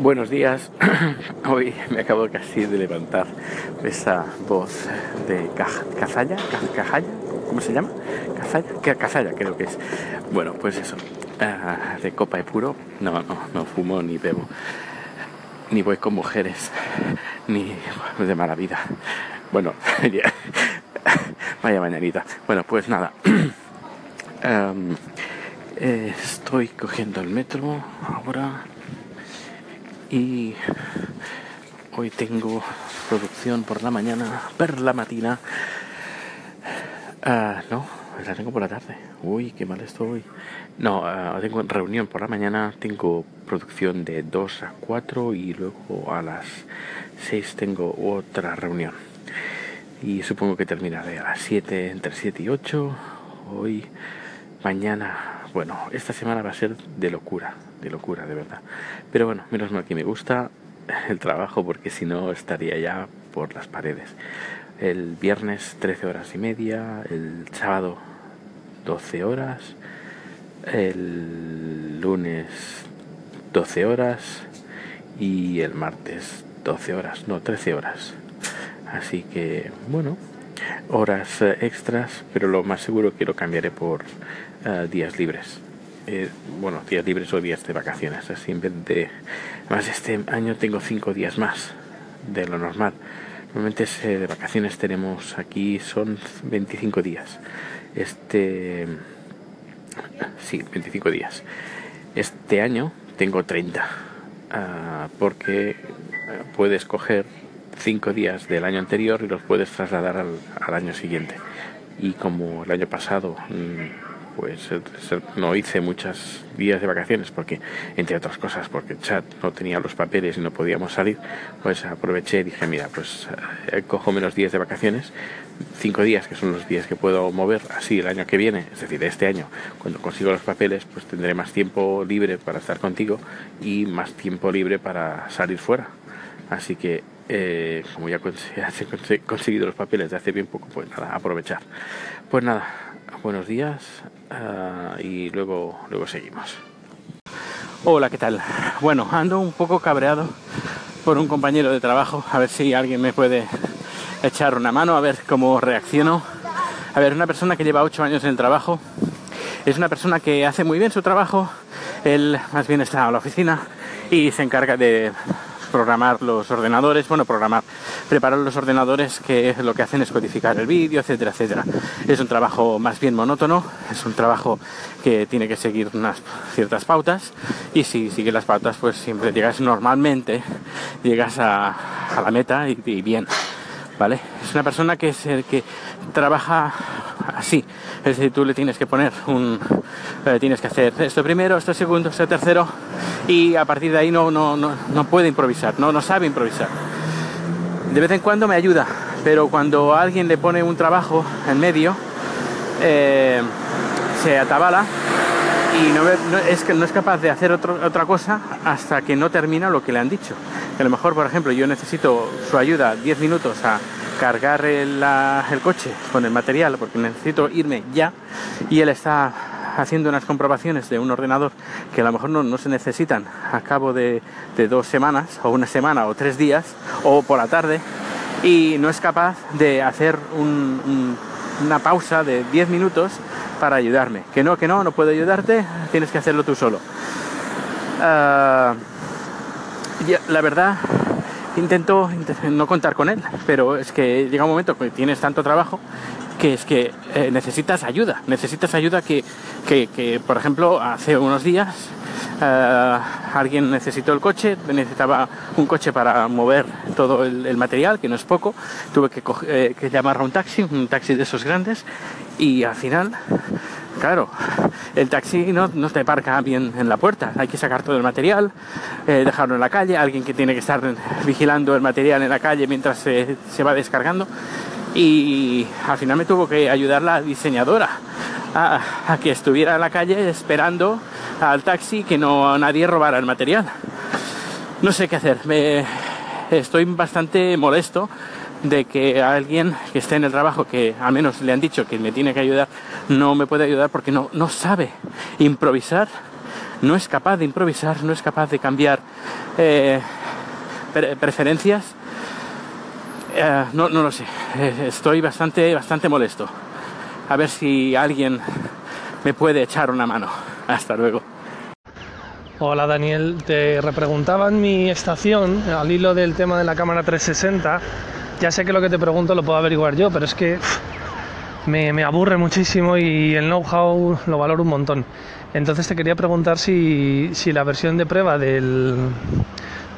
Buenos días. Hoy me acabo casi de levantar esa voz de cazalla, cazalla, ¿cómo se llama? Cazalla, cazalla creo que es. Bueno, pues eso, ah, de copa de puro. No, no, no fumo ni bebo, ni voy con mujeres, ni de mala vida. Bueno, vaya mañanita. Bueno, pues nada. estoy cogiendo el metro ahora y hoy tengo producción por la mañana, per la matina. Ah, no, la tengo por la tarde. Uy, qué mal estoy. No, uh, tengo reunión por la mañana, tengo producción de 2 a 4 y luego a las 6 tengo otra reunión. Y supongo que terminaré a las 7, entre 7 y 8. Hoy, mañana, bueno, esta semana va a ser de locura de locura, de verdad. Pero bueno, menos mal que me gusta el trabajo porque si no estaría ya por las paredes. El viernes 13 horas y media, el sábado 12 horas, el lunes 12 horas y el martes 12 horas, no 13 horas. Así que bueno, horas extras, pero lo más seguro que lo cambiaré por eh, días libres. Eh, bueno, días libres o días de vacaciones. Así en vez de. Además, este año tengo cinco días más de lo normal. Normalmente de vacaciones tenemos aquí, son 25 días. Este. Sí, 25 días. Este año tengo 30. Ah, porque puedes coger cinco días del año anterior y los puedes trasladar al, al año siguiente. Y como el año pasado mm, pues no hice muchos días de vacaciones porque, entre otras cosas, porque chat no tenía los papeles y no podíamos salir, pues aproveché y dije, mira, pues eh, cojo menos días de vacaciones, cinco días que son los días que puedo mover, así el año que viene, es decir, este año, cuando consigo los papeles, pues tendré más tiempo libre para estar contigo y más tiempo libre para salir fuera. Así que eh, como ya he conseguido los papeles de hace bien poco, pues nada, aprovechar. Pues nada, buenos días ah, y luego, luego seguimos. Hola, ¿qué tal? Bueno, ando un poco cabreado por un compañero de trabajo, a ver si alguien me puede echar una mano, a ver cómo reacciono. A ver, una persona que lleva ocho años en el trabajo, es una persona que hace muy bien su trabajo, él más bien está en la oficina y se encarga de programar los ordenadores, bueno, programar, preparar los ordenadores que lo que hacen es codificar el vídeo, etcétera, etcétera. Es un trabajo más bien monótono, es un trabajo que tiene que seguir unas ciertas pautas y si sigue las pautas pues siempre llegas normalmente, llegas a, la meta y, bien. ¿Vale? Es una persona que es el que trabaja así. Es decir, tú le tienes que poner un. Eh, tienes que hacer esto primero, esto segundo, esto tercero, y a partir de ahí no, no, no, no puede improvisar, no, no sabe improvisar. De vez en cuando me ayuda, pero cuando alguien le pone un trabajo en medio, eh, se atabala y no, es que no es capaz de hacer otra cosa hasta que no termina lo que le han dicho. A lo mejor, por ejemplo, yo necesito su ayuda 10 minutos a cargar el, coche con el material porque necesito irme ya y él está haciendo unas comprobaciones de un ordenador que a lo mejor no, se necesitan a cabo de, dos semanas o una semana o tres días o por la tarde y no es capaz de hacer una pausa de 10 minutos para ayudarme. Que no, que no, no puedo ayudarte, tienes que hacerlo tú solo. Ah, la verdad, intento, no contar con él, pero es que llega un momento que tienes tanto trabajo que es que eh, necesitas ayuda, necesitas ayuda que, que, por ejemplo, hace unos días eh, alguien necesitó el coche, necesitaba un coche para mover todo el, material, que no es poco, tuve que, eh, que llamar a un taxi, un taxi de esos grandes, y al final, claro, el taxi no, no te parca bien en la puerta, hay que sacar todo el material, dejarlo en la calle, alguien que tiene que estar vigilando el material en la calle mientras se, se va descargando. Y al final me tuvo que ayudar la diseñadora a, que estuviera en la calle esperando al taxi que no nadie robara el material. No sé qué hacer, me, estoy bastante molesto de que alguien que esté en el trabajo, que al menos le han dicho que me tiene que ayudar, no me puede ayudar porque no, no sabe improvisar no es capaz de improvisar, no es capaz de cambiar eh, preferencias. Eh, no, no lo sé, eh, estoy bastante, bastante molesto. A ver si alguien me puede echar una mano. Hasta luego. Hola Daniel, te repreguntaban mi estación al hilo del tema de la cámara 360. Ya sé que lo que te pregunto lo puedo averiguar yo, pero es que me, aburre muchísimo y el know-how lo valoro un montón. Entonces te quería preguntar si, la versión de prueba del,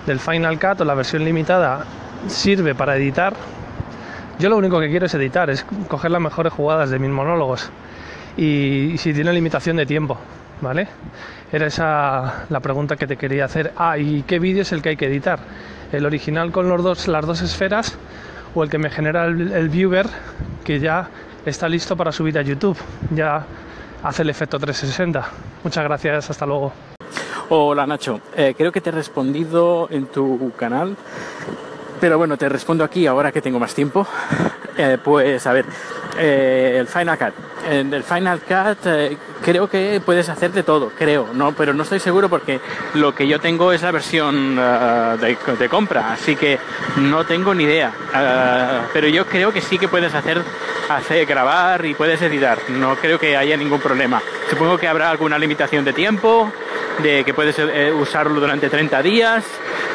del Final Cut o la versión limitada sirve para editar. Yo lo único que quiero es editar, es coger las mejores jugadas de mis monólogos. Y, si tiene limitación de tiempo, ¿vale? Era esa la pregunta que te quería hacer. Ah, ¿y qué vídeo es el que hay que editar? ¿El original con los dos, las dos esferas o el que me genera el viewer que ya está listo para subir a YouTube. Ya hace el efecto 360. Muchas gracias, hasta luego. Hola Nacho, eh, creo que te he respondido en tu canal, pero bueno, te respondo aquí ahora que tengo más tiempo. Eh, pues a ver, eh, el Final Cut. En el Final Cut eh, creo que puedes hacer de todo, creo, ¿no? pero no estoy seguro porque lo que yo tengo es la versión de, compra, así que no tengo ni idea. pero yo creo que sí que puedes hacer, hacer, grabar y puedes editar, no creo que haya ningún problema. Supongo que habrá alguna limitación de tiempo, de que puedes usarlo durante 30 días,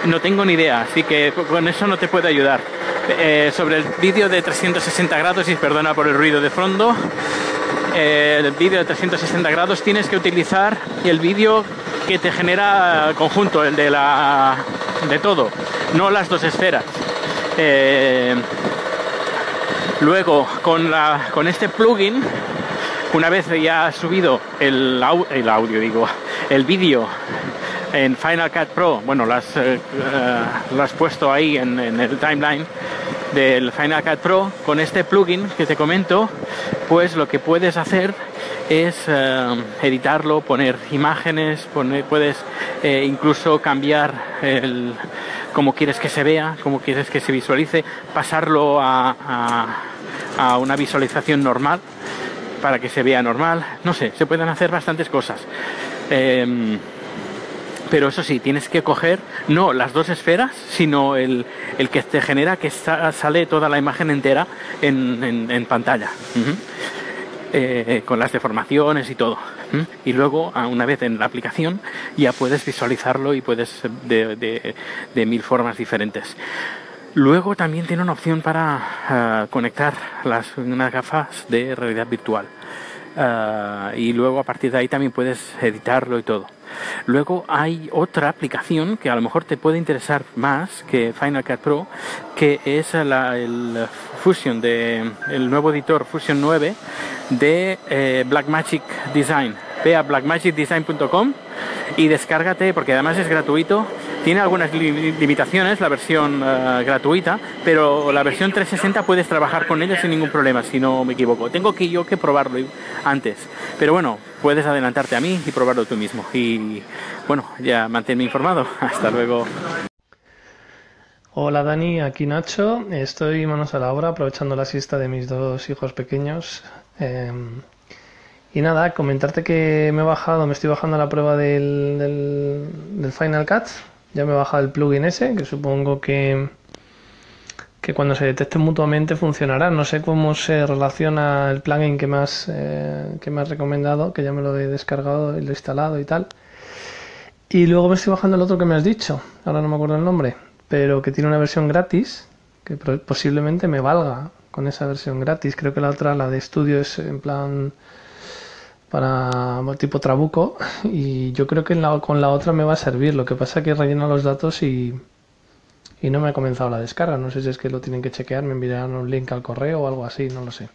no tengo ni idea, así que con eso no te puedo ayudar. Eh, sobre el vídeo de 360 grados, y perdona por el ruido de fondo, eh, el vídeo de 360 grados tienes que utilizar el vídeo que te genera conjunto, el de la de todo, no las dos esferas. Eh, luego, con, la, con este plugin, una vez ya has subido el, audio, digo, el vídeo en Final Cut Pro, bueno, lo has, eh, puesto ahí en, el timeline del Final Cut Pro, con este plugin que te comento, pues lo que puedes hacer es eh, editarlo, poner imágenes, poner, puedes incluso cambiar el, cómo quieres que se vea, cómo quieres que se visualice, pasarlo a, a una visualización normal para que se vea normal. No sé, se pueden hacer bastantes cosas. Em, pero eso sí, tienes que coger no las dos esferas, sino el, que te genera que sale toda la imagen entera en, pantalla. Eh, con las deformaciones y todo. Y luego, una vez en la aplicación, ya puedes visualizarlo y puedes de, mil formas diferentes. Luego también tiene una opción para ah, conectar las unas gafas de realidad virtual. Ah, y luego a partir de ahí también puedes editarlo y todo. Luego hay otra aplicación que a lo mejor te puede interesar más que Final Cut Pro, que es el Fusion de el nuevo editor Fusion 9 de eh, Blackmagic Design. Ve a blackmagicdesign.com y descárgate porque además es gratuito tiene algunas limitaciones la versión eh, gratuita, pero la versión 360 puedes trabajar con ella sin ningún problema, si no me equivoco. Tengo que yo que probarlo antes, pero bueno, puedes adelantarte a mí y probarlo tú mismo. Y bueno, ya manténme informado. Hasta luego. Hola Dani, aquí Nacho. Estoy manos a la obra aprovechando la siesta de mis dos hijos pequeños. Em, y nada, comentarte que me he bajado, me estoy bajando la prueba del, del Final Cut ya me he bajado el plugin ese, que supongo que, que cuando se detecten mutuamente funcionará. No sé cómo se relaciona el plugin que me has, eh, que me has recomendado, que ya me lo he descargado y lo he instalado y tal. Y luego me estoy bajando el otro que me has dicho, ahora no me acuerdo el nombre, pero que tiene una versión gratis, que posiblemente me valga con esa versión gratis. Creo que la otra, la de estudio, es en plan para tipo trabuco y yo creo que con la otra me va a servir. Lo que pasa es que relleno los datos y, y no me ha comenzado la descarga. No sé si es que lo tienen que chequear, me enviarán un link al correo o algo así, no lo sé.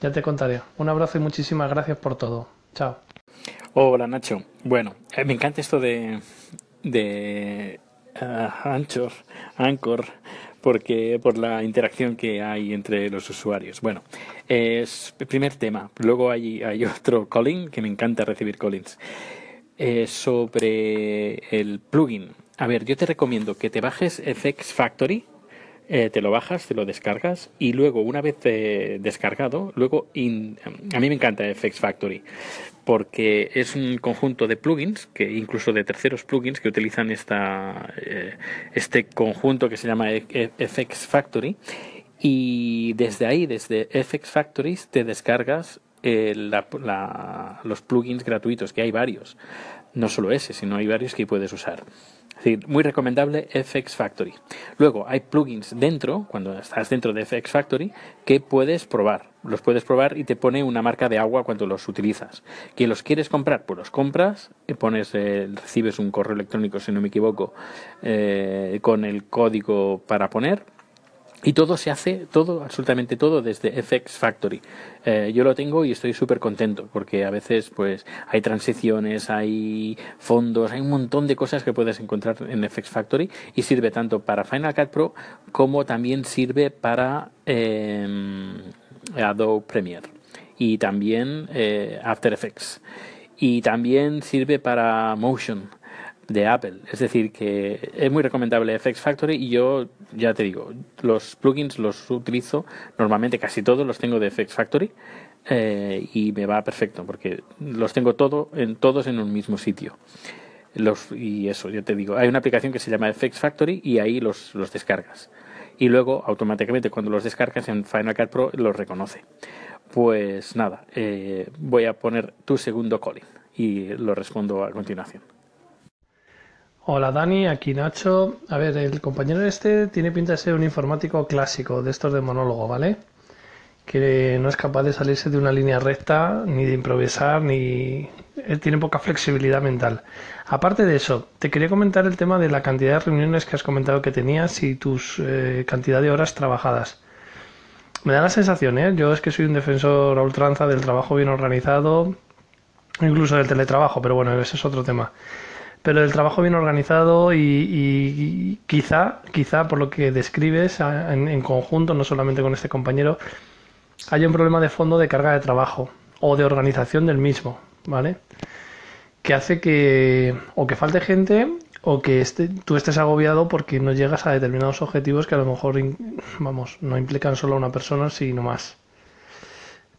Ya te contaré. Un abrazo y muchísimas gracias por todo. Chao. Hola Nacho. Bueno, eh, me encanta esto de, de uh, Anchor, Anchor porque por la interacción que hay entre los usuarios. Bueno, es el primer tema. Luego hay, hay otro calling que me encanta recibir callings. sobre el plugin. A ver, yo te recomiendo que te bajes FX Factory eh, te lo bajas, te lo descargas y luego una vez eh, descargado, luego a mí me encanta FX Factory porque es un conjunto de plugins, que incluso de terceros plugins que utilizan esta, eh, este conjunto que se llama FX Factory y desde ahí, desde FX Factory, te descargas los plugins gratuitos, que hay varios. No solo ese, sino hay varios que puedes usar decir, muy recomendable FX Factory. Luego hay plugins dentro, cuando estás dentro de FX Factory, que puedes probar. Los puedes probar y te pone una marca de agua cuando los utilizas. ¿Que los quieres comprar? Pues los compras, y pones, eh, recibes un correo electrónico, si no me equivoco, eh, con el código para poner y todo se hace, todo, absolutamente todo desde FX Factory. Eh, yo lo tengo y estoy súper contento porque a veces pues hay transiciones, hay fondos, hay un montón de cosas que puedes encontrar en FX Factory y sirve tanto para Final Cut Pro como también sirve para eh, Adobe Premiere y también eh, After Effects y también sirve para Motion de Apple. Es decir, que es muy recomendable FX Factory y yo ya te digo, los plugins los utilizo normalmente, casi todos los tengo de FX Factory eh, y me va perfecto porque los tengo todo en, todos en un mismo sitio. Los, y eso, ya te digo, hay una aplicación que se llama FX Factory y ahí los, los descargas. Y luego automáticamente cuando los descargas en Final Cut Pro los reconoce. Pues nada, eh, voy a poner tu segundo calling y lo respondo a continuación. Hola Dani, aquí Nacho. A ver, el compañero este tiene pinta de ser un informático clásico, de estos de monólogo, ¿vale? Que no es capaz de salirse de una línea recta, ni de improvisar, ni... Tiene poca flexibilidad mental. Aparte de eso, te quería comentar el tema de la cantidad de reuniones que has comentado que tenías y tus eh, cantidad de horas trabajadas. Me da la sensación, ¿eh? Yo es que soy un defensor a ultranza del trabajo bien organizado, incluso del teletrabajo, pero bueno, ese es otro tema pero el trabajo bien organizado y, quizá, quizá por lo que describes en, conjunto, no solamente con este compañero, haya un problema de fondo de carga de trabajo o de organización del mismo, ¿vale? Que hace que o que falte gente o que este, tú estés agobiado porque no llegas a determinados objetivos que a lo mejor, vamos, no implican solo a una persona, sino más.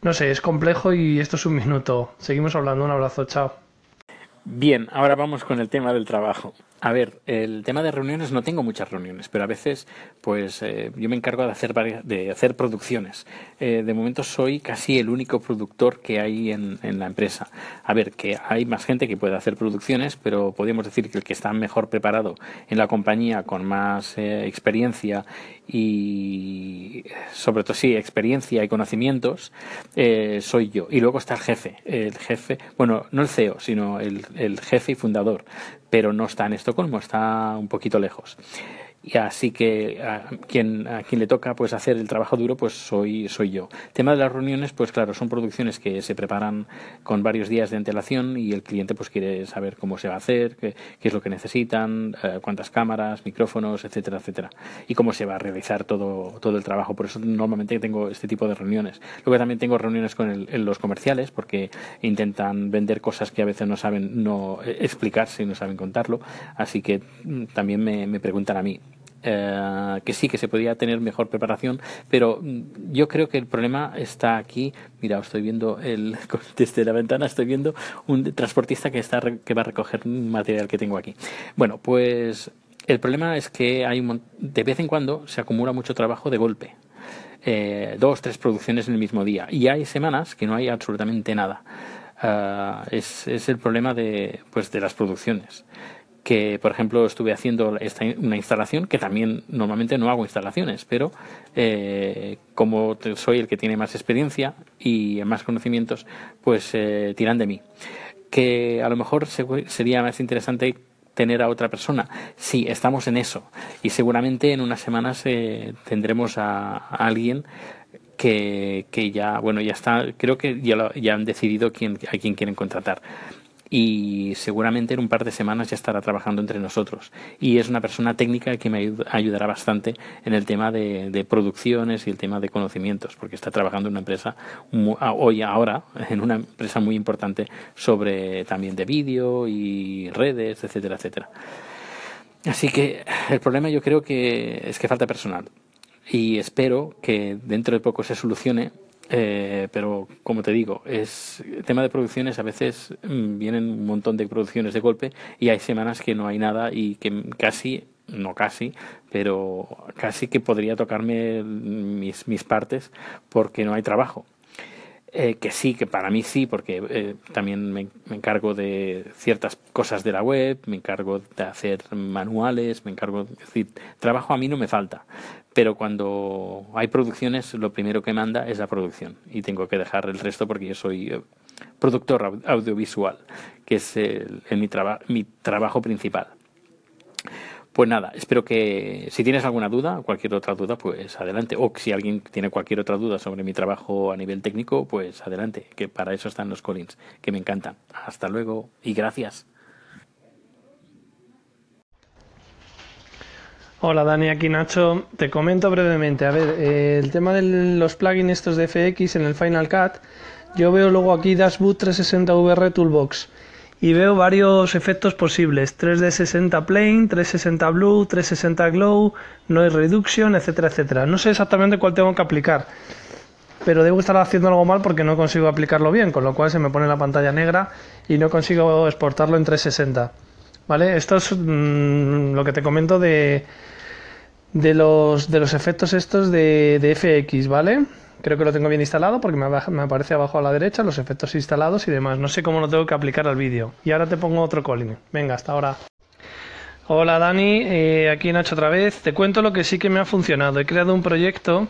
No sé, es complejo y esto es un minuto. Seguimos hablando. Un abrazo, chao. Bien, ahora vamos con el tema del trabajo. A ver, el tema de reuniones no tengo muchas reuniones, pero a veces, pues eh, yo me encargo de hacer de hacer producciones. Eh, de momento soy casi el único productor que hay en, la empresa. A ver, que hay más gente que puede hacer producciones, pero podríamos decir que el que está mejor preparado en la compañía, con más eh, experiencia y sobre todo sí experiencia y conocimientos soy yo. Y luego está el jefe. El jefe bueno no el CEO sino el, el jefe y fundador. Pero no está en Estocolmo, está un poquito lejos. Y así que a quien, a quien le toca pues hacer el trabajo duro pues soy, soy yo. Tema de las reuniones, pues claro, son producciones que se preparan con varios días de antelación y el cliente pues quiere saber cómo se va a hacer, qué, qué es lo que necesitan, eh, cuántas cámaras, micrófonos, etcétera, etcétera. Y cómo se va a realizar todo, todo el trabajo. Por eso normalmente tengo este tipo de reuniones. Luego también tengo reuniones con los comerciales porque intentan vender cosas que a veces no saben no eh, explicarse y no saben contarlo. Así que mm, también me, me preguntan a mí eh, que sí, que se podía tener mejor preparación, pero mm, yo creo que el problema está aquí. Mira, estoy viendo el, desde la ventana, estoy viendo un transportista que, está, que va a recoger un material que tengo aquí. Bueno, pues el problema es que hay de vez en cuando se acumula mucho trabajo de golpe. Eh, dos, tres producciones en el mismo día. Y hay semanas que no hay absolutamente nada. Uh, es, es, el problema de, pues, de las producciones que por ejemplo estuve haciendo esta, una instalación que también normalmente no hago instalaciones pero eh, como soy el que tiene más experiencia y más conocimientos pues eh, tiran de mí. Que a lo mejor sería más interesante tener a otra persona. Sí estamos en eso. Y seguramente en unas semanas eh, tendremos a, alguien que, que, ya bueno ya está creo que ya, ya han decidido quién, a quién quieren contratar y seguramente en un par de semanas ya estará trabajando entre nosotros. Y es una persona técnica que me ayudará bastante en el tema de, producciones y el tema de conocimientos, porque está trabajando en una empresa hoy ahora, en una empresa muy importante sobre también de vídeo y redes, etcétera, etcétera. Así que el problema yo creo que es que falta personal. y espero que dentro de poco se solucione. Eh, pero como te digo, es tema de producciones. A veces mm, vienen un montón de producciones de golpe y hay semanas que no hay nada y que casi no casi, pero casi que podría tocarme mis, mis partes porque no hay trabajo. Eh, que sí, que para mí sí, porque eh, también me, encargo de ciertas cosas de la web, me encargo de hacer manuales, me encargo, de decir, trabajo a mí no me falta, pero cuando hay producciones lo primero que manda es la producción y tengo que dejar el resto porque yo soy eh, productor audiovisual, que es mi, mi trabajo principal. Pues nada, espero que si tienes alguna duda, cualquier otra duda, pues adelante. O si alguien tiene cualquier otra duda sobre mi trabajo a nivel técnico, pues adelante, que para eso están los Collins, que me encantan. Hasta luego y gracias. Hola Dani, aquí Nacho. Te comento brevemente. A ver, eh, el tema de los plugins estos de FX en el Final Cut, yo veo luego aquí Dashboot 360 VR Toolbox y veo varios efectos posibles 3D60 Plane, 360 Blue, 360 Glow, Noise Reduction, etcétera, etcétera. No sé exactamente cuál tengo que aplicar, pero debo estar haciendo algo mal porque no consigo aplicarlo bien, con lo cual se me pone la pantalla negra y no consigo exportarlo en 360. ¿Vale? Esto es mm, lo que te comento de, de, los, de los efectos estos de, de FX, ¿vale? Creo que lo tengo bien instalado porque me, aparece abajo a la derecha los efectos instalados y demás. No sé cómo lo tengo que aplicar al vídeo. Y ahora te pongo otro calling. Venga, hasta ahora. Hola Dani, eh, aquí Nacho otra vez. Te cuento lo que sí que me ha funcionado. He creado un proyecto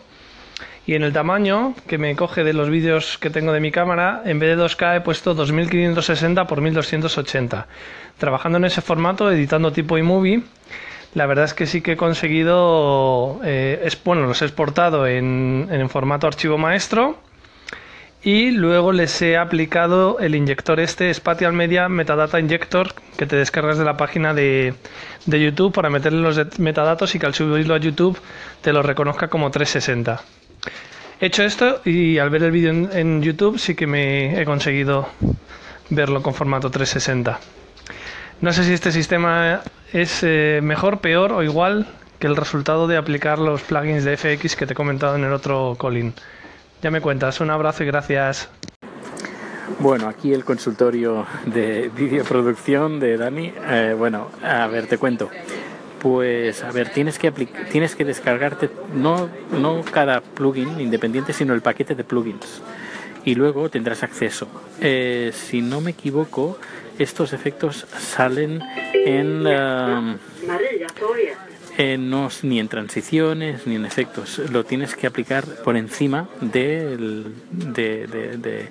y en el tamaño que me coge de los vídeos que tengo de mi cámara, en vez de 2K he puesto 2560 x 1280. Trabajando en ese formato, editando tipo iMovie la verdad es que sí que he conseguido, eh, es, bueno, los he exportado en, formato archivo maestro y luego les he aplicado el inyector este Spatial Media Metadata Injector que te descargas de la página de, de YouTube para meterle los metadatos y que al subirlo a YouTube te lo reconozca como 360. He hecho esto y al ver el vídeo en, en YouTube sí que me he conseguido verlo con formato 360. No sé si este sistema es eh, mejor, peor o igual que el resultado de aplicar los plugins de FX que te he comentado en el otro Colin. Ya me cuentas, un abrazo y gracias. Bueno, aquí el consultorio de videoproducción de Dani. Eh, bueno, a ver, te cuento. Pues a ver, tienes que tienes que descargarte no, no cada plugin independiente, sino el paquete de plugins. Y luego tendrás acceso. Eh, si no me equivoco, estos efectos salen en, um, no, ni en transiciones ni en efectos. Lo tienes que aplicar por encima de, de,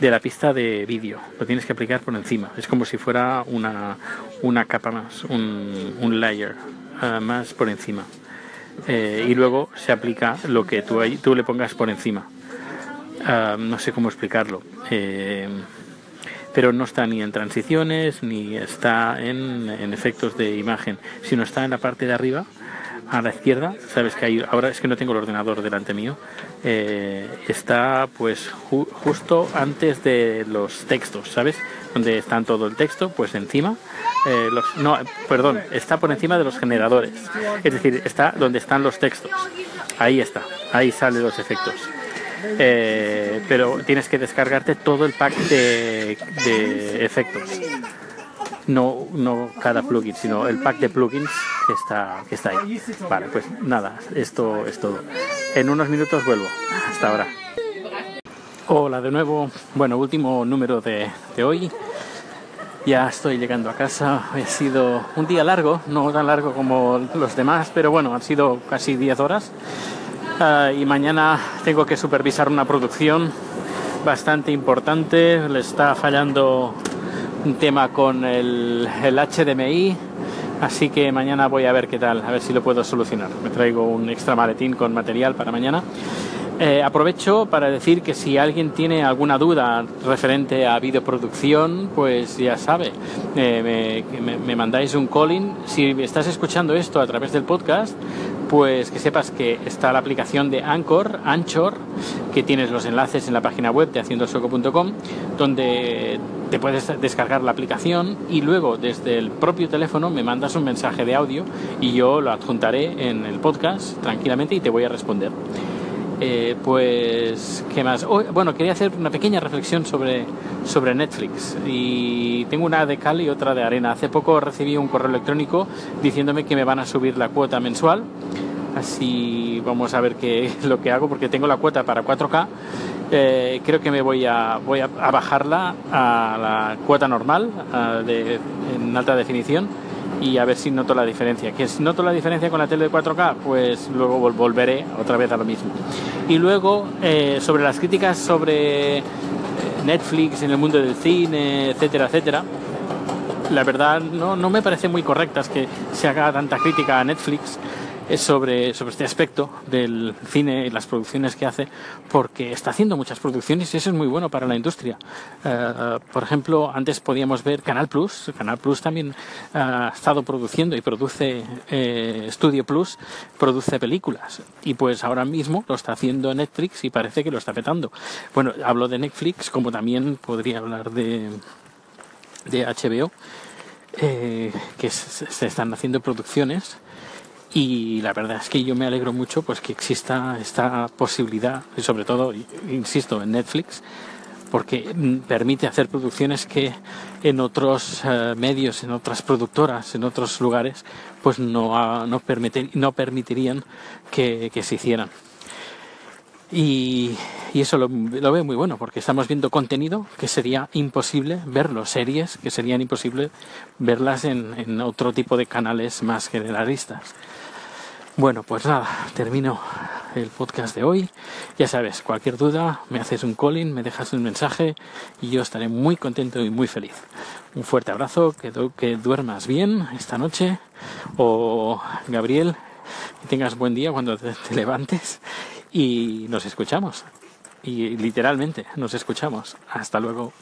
la pista de vídeo. Lo tienes que aplicar por encima. Es como si fuera una, una capa más, un, un layer uh, más por encima. Eh, y luego se aplica lo que tú, tú le pongas por encima. Uh, no sé cómo explicarlo. Eh, pero no está ni en transiciones ni está en, efectos de imagen, sino está en la parte de arriba a la izquierda, sabes que hay, ahora es que no tengo el ordenador delante mío, eh, está pues justo antes de los textos, ¿sabes? Donde están todo el texto, pues encima, eh, los, no, perdón, está por encima de los generadores, es decir, está donde están los textos, ahí está, ahí salen los efectos. Eh, pero tienes que descargarte todo el pack de, efectos. No, no cada plugin, sino el pack de plugins que está, que está ahí. Vale, pues nada, esto es todo. En unos minutos vuelvo. Hasta ahora. Hola de nuevo. Bueno, último número de, de hoy. Ya estoy llegando a casa. Ha sido un día largo, no tan largo como los demás, pero bueno, han sido casi 10 horas. Ah, y mañana tengo que supervisar una producción bastante importante. Le está fallando un tema con el, el HDMI, así que mañana voy a ver qué tal, a ver si lo puedo solucionar. Me traigo un extra maletín con material para mañana. Eh, aprovecho para decir que si alguien tiene alguna duda referente a videoproducción, pues ya sabe, eh, me, me, me, mandáis un calling. Si estás escuchando esto a través del podcast, pues que sepas que está la aplicación de Anchor, Anchor, que tienes los enlaces en la página web de haciendosueco.com, donde te puedes descargar la aplicación y luego desde el propio teléfono me mandas un mensaje de audio y yo lo adjuntaré en el podcast tranquilamente y te voy a responder. Eh, pues, ¿qué más? bueno, quería hacer una pequeña reflexión sobre, sobre Netflix y tengo una de cal y otra de arena. Hace poco recibí un correo electrónico diciéndome que me van a subir la cuota mensual, así vamos a ver qué lo que hago porque tengo la cuota para 4K. Eh, creo que me voy a, voy a, bajarla a la cuota normal de, en alta definición y a ver si noto la diferencia. Que si noto la diferencia con la tele de 4K, pues luego volveré otra vez a lo mismo. Y luego, eh, sobre las críticas sobre eh, Netflix en el mundo del cine, etcétera, etcétera, la verdad no, no me parece muy correctas que se haga tanta crítica a Netflix sobre, sobre este aspecto del cine y las producciones que hace, porque está haciendo muchas producciones y eso es muy bueno para la industria. Eh, por ejemplo, antes podíamos ver Canal Plus, Canal Plus también ha estado produciendo y produce eh, Studio Plus, produce películas y pues ahora mismo lo está haciendo Netflix y parece que lo está petando. Bueno, hablo de Netflix como también podría hablar de, de HBO. Eh, que se están haciendo producciones y la verdad es que yo me alegro mucho pues que exista esta posibilidad y sobre todo insisto en Netflix porque mm, permite hacer producciones que en otros eh, medios, en otras productoras, en otros lugares, pues no, no, no permitirían que, se hicieran. Y, eso lo, veo muy bueno, porque estamos viendo contenido que sería imposible verlo, series que serían imposible verlas en otro tipo de canales más generalistas. Bueno, pues nada, termino el podcast de hoy. Ya sabes, cualquier duda, me haces un calling, me dejas un mensaje y yo estaré muy contento y muy feliz. Un fuerte abrazo, que, duermas bien esta noche. O Gabriel, que tengas buen día cuando te levantes y nos escuchamos. Y literalmente nos escuchamos. Hasta luego.